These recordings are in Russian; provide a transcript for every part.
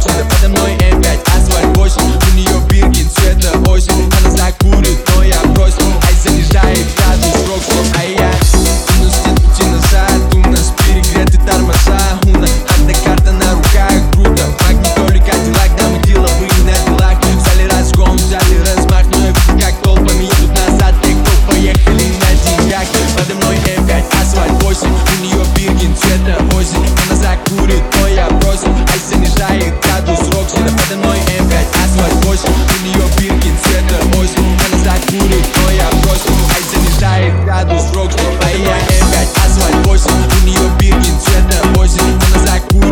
to the rhythm, no, it У Ты ее цвета это мой сон Она так курит, но я бросил Ай, занижает градус рок А я М5, асфальт 8 У нее Биркинс, это 8 Она так курит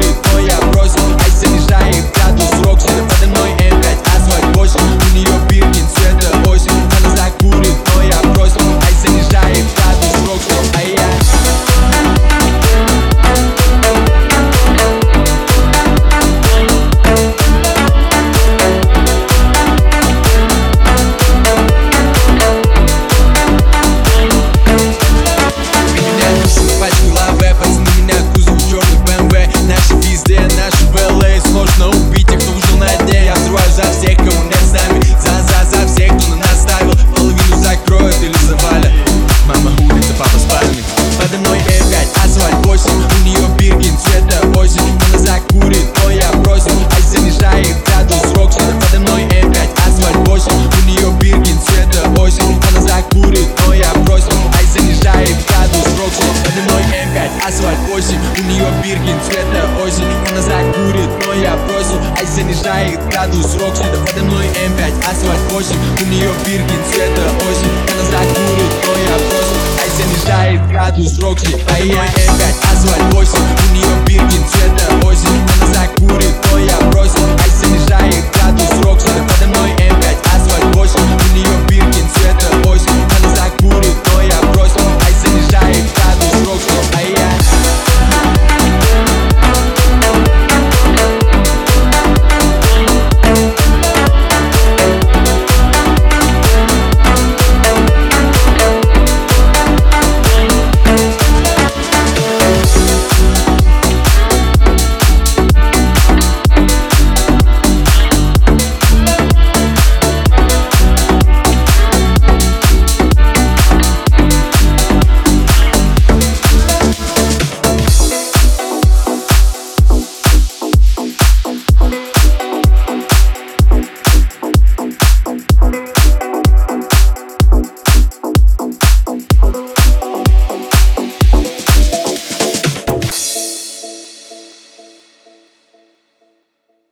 асфальт 8 У нее биркин, цвета осень. Она нас курит, но я бросил А занижает градус Рокси Да подо мной М5, асфальт 8 У нее биркин, цвета осень. Она нас курит, но я бросил А занижает градус Рокси а я М5, асфальт 8 У нее биркин, цвета осень. Он нас так курит,